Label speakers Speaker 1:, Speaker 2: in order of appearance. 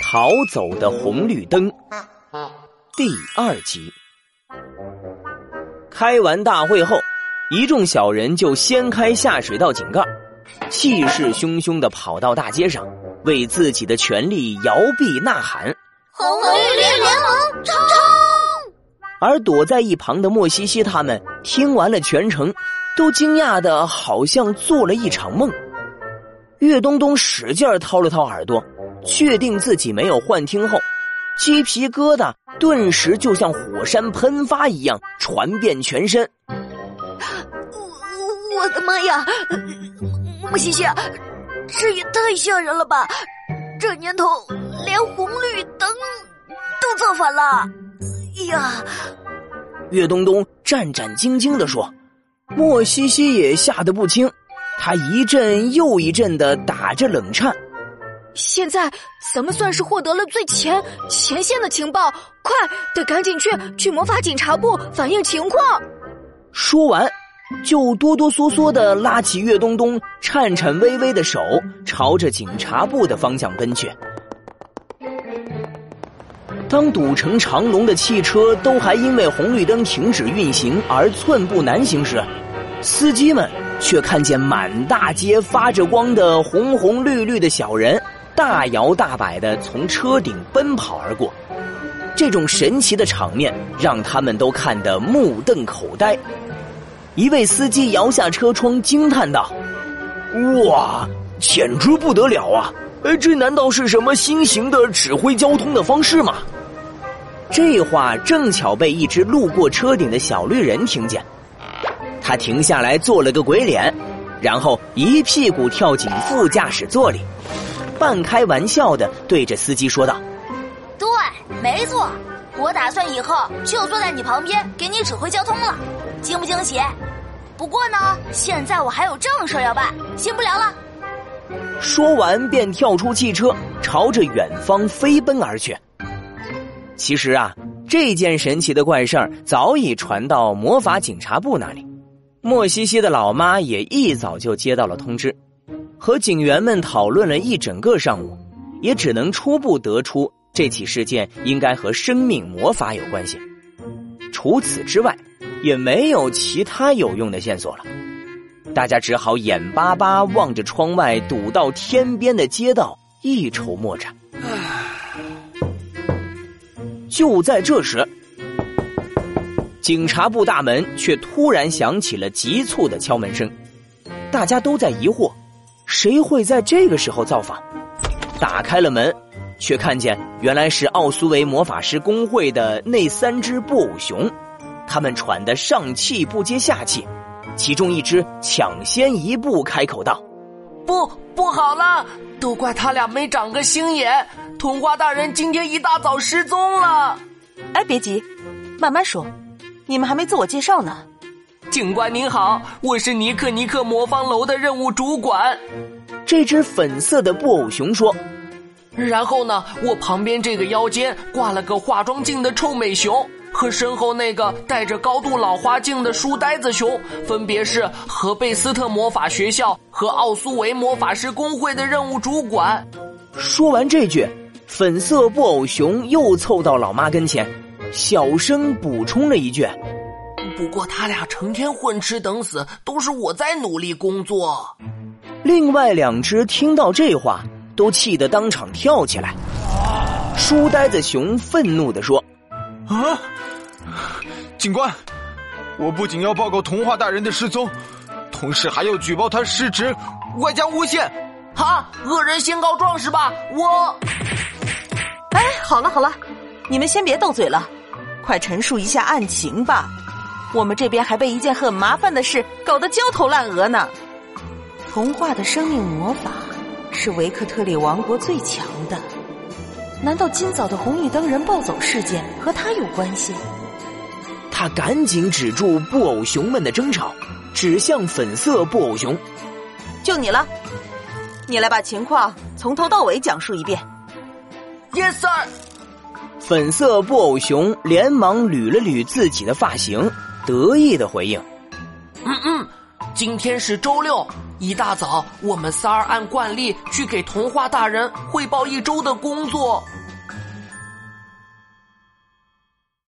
Speaker 1: 逃走的红绿灯第二集。开完大会后，一众小人就掀开下水道井盖，气势汹汹的跑到大街上，为自己的权利摇臂呐喊：“
Speaker 2: 红绿联盟，冲！”
Speaker 1: 而躲在一旁的莫西西他们听完了全程，都惊讶的好像做了一场梦。岳东东使劲掏了掏耳朵，确定自己没有幻听后，鸡皮疙瘩顿时就像火山喷发一样传遍全身。
Speaker 2: 我我的妈呀！莫西西，这也太吓人了吧！这年头连红绿灯都造反了！呀！
Speaker 1: 岳东东战战兢兢的说，莫西西也吓得不轻。他一阵又一阵的打着冷颤。
Speaker 3: 现在咱们算是获得了最前前线的情报，快得赶紧去去魔法警察部反映情况。
Speaker 1: 说完，就哆哆嗦嗦的拉起岳东东颤颤巍巍的手，朝着警察部的方向奔去。当堵成长龙的汽车都还因为红绿灯停止运行而寸步难行时，司机们。却看见满大街发着光的红红绿绿的小人，大摇大摆的从车顶奔跑而过。这种神奇的场面让他们都看得目瞪口呆。一位司机摇下车窗惊叹道：“哇，简直不得了啊！哎这难道是什么新型的指挥交通的方式吗？”这话正巧被一只路过车顶的小绿人听见。他停下来做了个鬼脸，然后一屁股跳进副驾驶座里，半开玩笑的对着司机说道：“
Speaker 2: 对，没错，我打算以后就坐在你旁边给你指挥交通了，惊不惊喜？不过呢，现在我还有正事要办，先不聊了。”
Speaker 1: 说完便跳出汽车，朝着远方飞奔而去。其实啊，这件神奇的怪事儿早已传到魔法警察部那里。莫西西的老妈也一早就接到了通知，和警员们讨论了一整个上午，也只能初步得出这起事件应该和生命魔法有关系。除此之外，也没有其他有用的线索了。大家只好眼巴巴望着窗外堵到天边的街道，一筹莫展。就在这时。警察部大门却突然响起了急促的敲门声，大家都在疑惑，谁会在这个时候造访？打开了门，却看见原来是奥苏维魔法师工会的那三只布偶熊，他们喘得上气不接下气，其中一只抢先一步开口道：“
Speaker 4: 不，不好了，都怪他俩没长个心眼，童话大人今天一大早失踪了。”
Speaker 5: 哎，别急，慢慢说。你们还没自我介绍呢，
Speaker 4: 警官您好，我是尼克尼克魔方楼的任务主管。
Speaker 1: 这只粉色的布偶熊说：“
Speaker 4: 然后呢，我旁边这个腰间挂了个化妆镜的臭美熊，和身后那个戴着高度老花镜的书呆子熊，分别是和贝斯特魔法学校和奥苏维魔法师工会的任务主管。”
Speaker 1: 说完这句，粉色布偶熊又凑到老妈跟前。小声补充了一句：“
Speaker 4: 不过他俩成天混吃等死，都是我在努力工作。”
Speaker 1: 另外两只听到这话，都气得当场跳起来。书呆子熊愤怒地说：“
Speaker 6: 啊，警官，我不仅要报告童话大人的失踪，同时还要举报他失职，外加诬陷。
Speaker 4: 哈，恶人先告状是吧？我……
Speaker 5: 哎，好了好了，你们先别斗嘴了。”快陈述一下案情吧，我们这边还被一件很麻烦的事搞得焦头烂额呢。童话的生命魔法是维克特里王国最强的，难道今早的红绿灯人暴走事件和他有关系？
Speaker 1: 他赶紧止住布偶熊们的争吵，指向粉色布偶熊：“
Speaker 5: 就你了，你来把情况从头到尾讲述一遍。
Speaker 4: ”Yes sir。
Speaker 1: 粉色布偶熊连忙捋了捋自己的发型，得意的回应：“
Speaker 4: 嗯嗯，今天是周六，一大早，我们仨儿按惯例去给童话大人汇报一周的工作。